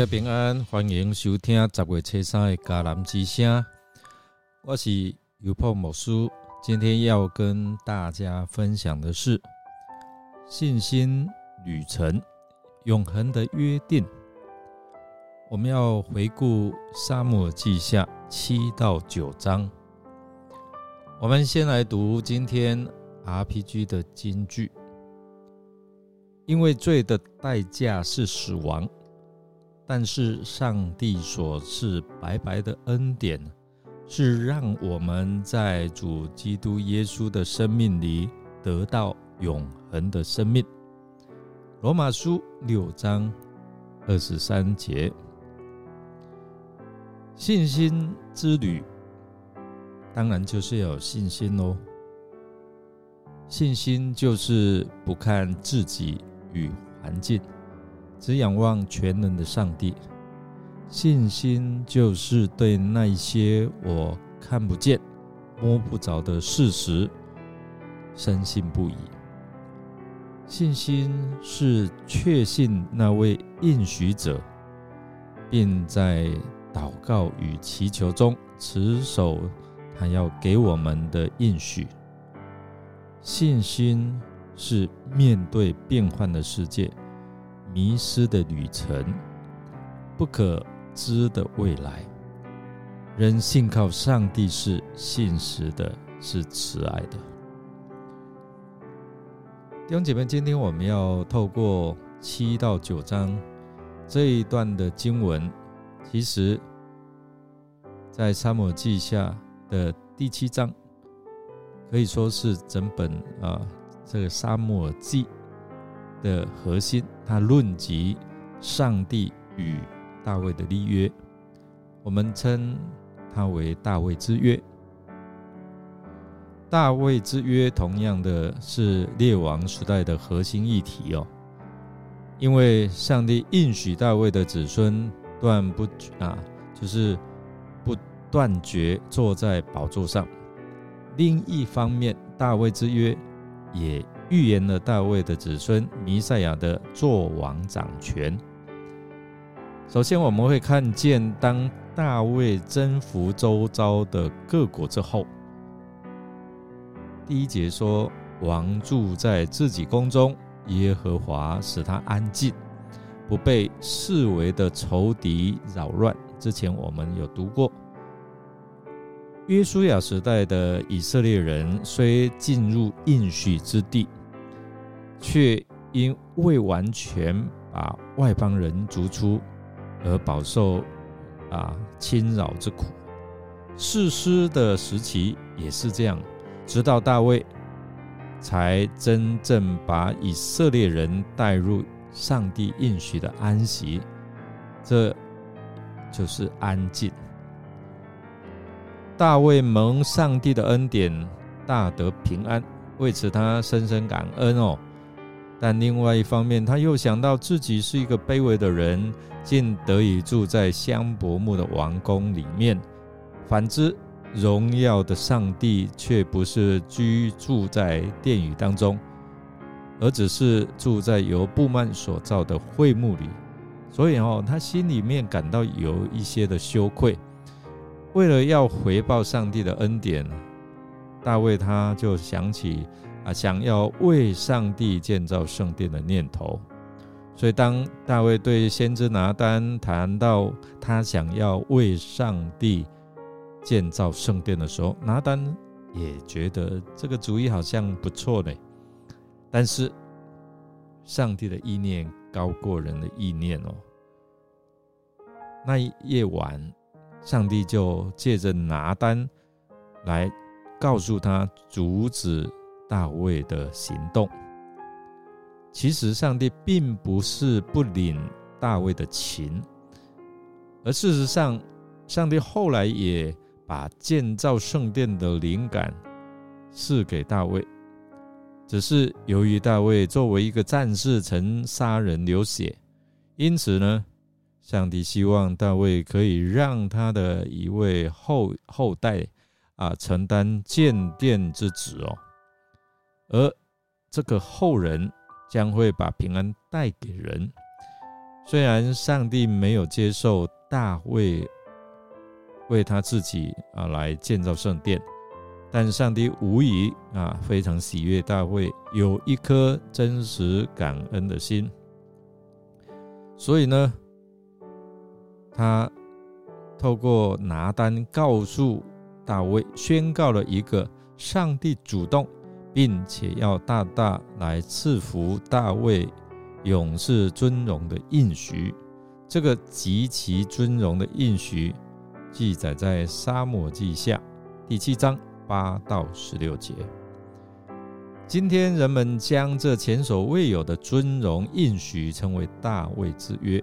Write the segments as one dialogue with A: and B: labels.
A: 家平安，欢迎收听十月七三的迦南之声。我是尤破某书，今天要跟大家分享的是信心旅程、永恒的约定。我们要回顾沙漠记下七到九章。我们先来读今天 RPG 的金句：因为罪的代价是死亡。但是上帝所赐白白的恩典，是让我们在主基督耶稣的生命里得到永恒的生命。罗马书六章二十三节，信心之旅，当然就是有信心喽。信心就是不看自己与环境。只仰望全能的上帝，信心就是对那些我看不见、摸不着的事实深信不疑。信心是确信那位应许者，并在祷告与祈求中持守他要给我们的应许。信心是面对变幻的世界。迷失的旅程，不可知的未来，人信靠上帝是信实的，是慈爱的。弟兄姐妹，今天我们要透过七到九章这一段的经文，其实，在沙漠记下的第七章，可以说是整本啊这个沙漠记。的核心，他论及上帝与大卫的立约，我们称它为大卫之约。大卫之约同样的是列王时代的核心议题哦，因为上帝应许大卫的子孙断不啊，就是不断绝坐在宝座上。另一方面，大卫之约也。预言了大卫的子孙弥赛亚的作王掌权。首先，我们会看见，当大卫征服周遭的各国之后，第一节说：“王住在自己宫中，耶和华使他安静，不被视为的仇敌扰乱。”之前我们有读过，约书亚时代的以色列人虽进入应许之地。却因未完全把外邦人逐出，而饱受啊侵扰之苦。士师的时期也是这样，直到大卫才真正把以色列人带入上帝应许的安息，这就是安静。大卫蒙上帝的恩典，大得平安，为此他深深感恩哦。但另外一方面，他又想到自己是一个卑微的人，竟得以住在香柏木的王宫里面；反之，荣耀的上帝却不是居住在殿宇当中，而只是住在由布幔所造的会幕里。所以哦，他心里面感到有一些的羞愧。为了要回报上帝的恩典，大卫他就想起。啊，想要为上帝建造圣殿的念头，所以当大卫对先知拿丹谈到他想要为上帝建造圣殿的时候，拿丹也觉得这个主意好像不错呢。但是上帝的意念高过人的意念哦。那一夜晚，上帝就借着拿丹来告诉他阻止。大卫的行动，其实上帝并不是不领大卫的情，而事实上，上帝后来也把建造圣殿的灵感赐给大卫，只是由于大卫作为一个战士曾杀人流血，因此呢，上帝希望大卫可以让他的一位后后代啊承担建殿之职哦。而这个后人将会把平安带给人，虽然上帝没有接受大卫为他自己啊来建造圣殿，但上帝无疑啊非常喜悦大卫有一颗真实感恩的心，所以呢，他透过拿单告诉大卫，宣告了一个上帝主动。并且要大大来赐福大卫勇士尊荣的应许，这个极其尊荣的应许记载在沙漠记下第七章八到十六节。今天人们将这前所未有的尊荣应许称为大卫之约，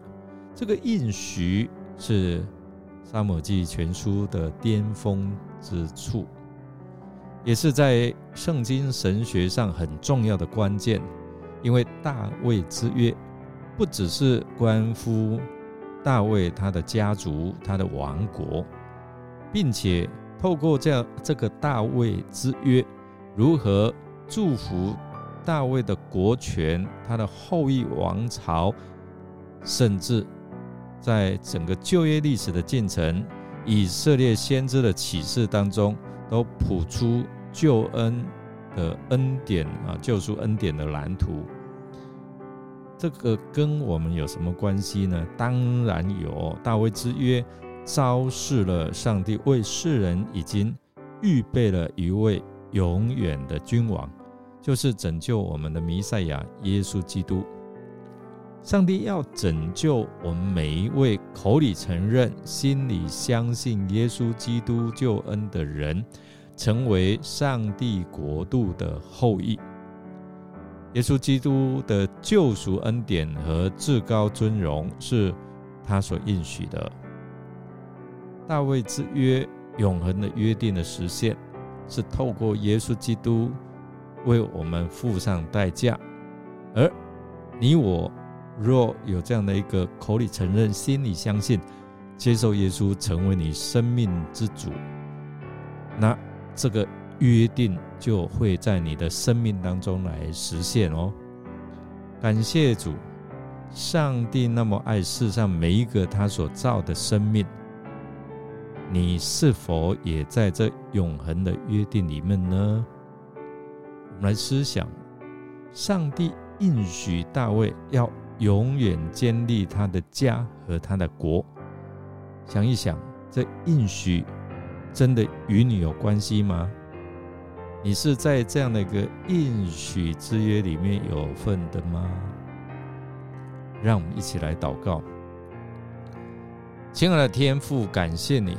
A: 这个应许是沙漠记全书的巅峰之处。也是在圣经神学上很重要的关键，因为大卫之约不只是关乎大卫他的家族、他的王国，并且透过这样这个大卫之约，如何祝福大卫的国权、他的后裔王朝，甚至在整个旧约历史的进程、以色列先知的启示当中，都谱出。救恩的恩典啊，救赎恩典的蓝图，这个跟我们有什么关系呢？当然有，大卫之约昭示了上帝为世人已经预备了一位永远的君王，就是拯救我们的弥赛亚耶稣基督。上帝要拯救我们每一位口里承认、心里相信耶稣基督救恩的人。成为上帝国度的后裔，耶稣基督的救赎恩典和至高尊荣是他所应许的。大卫之约永恒的约定的实现，是透过耶稣基督为我们付上代价。而你我若有这样的一个口里承认、心里相信、接受耶稣成为你生命之主，那。这个约定就会在你的生命当中来实现哦。感谢主，上帝那么爱世上每一个他所造的生命，你是否也在这永恒的约定里面呢？我们来思想，上帝应许大卫要永远建立他的家和他的国。想一想，这应许。真的与你有关系吗？你是在这样的一个应许之约里面有份的吗？让我们一起来祷告。亲爱的天父，感谢你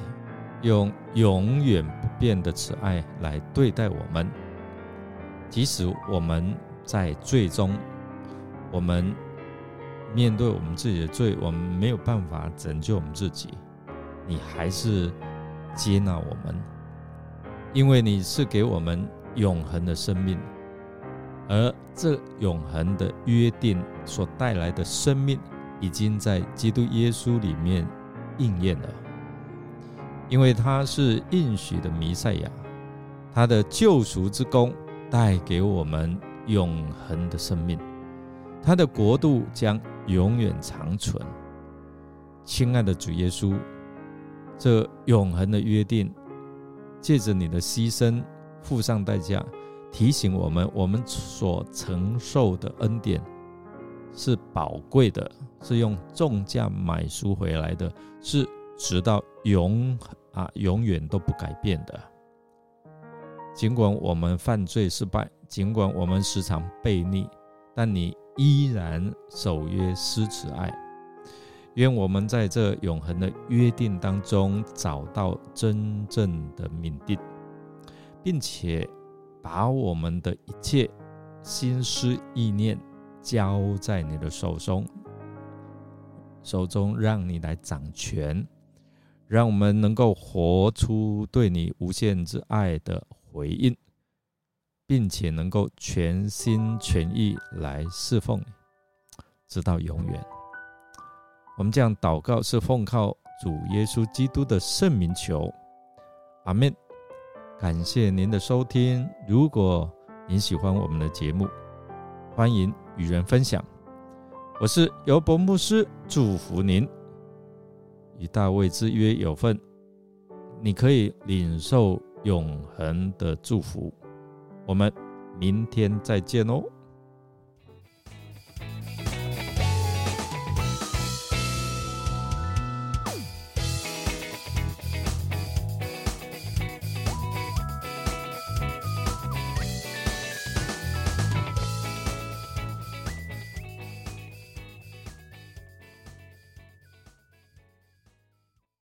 A: 用永远不变的慈爱来对待我们，即使我们在最终，我们面对我们自己的罪，我们没有办法拯救我们自己，你还是。接纳我们，因为你是给我们永恒的生命，而这永恒的约定所带来的生命，已经在基督耶稣里面应验了。因为他是应许的弥赛亚，他的救赎之功带给我们永恒的生命，他的国度将永远长存。亲爱的主耶稣。这永恒的约定，借着你的牺牲付上代价，提醒我们，我们所承受的恩典是宝贵的，是用重价买赎回来的，是直到永啊永远都不改变的。尽管我们犯罪失败，尽管我们时常悖逆，但你依然守约施慈爱。愿我们在这永恒的约定当中找到真正的命定，并且把我们的一切心思意念交在你的手中，手中让你来掌权，让我们能够活出对你无限之爱的回应，并且能够全心全意来侍奉你，直到永远。我们这样祷告是奉靠主耶稣基督的圣名求，阿门。感谢您的收听。如果您喜欢我们的节目，欢迎与人分享，我是尤伯牧师，祝福您与大卫之约有份，你可以领受永恒的祝福。我们明天再见哦。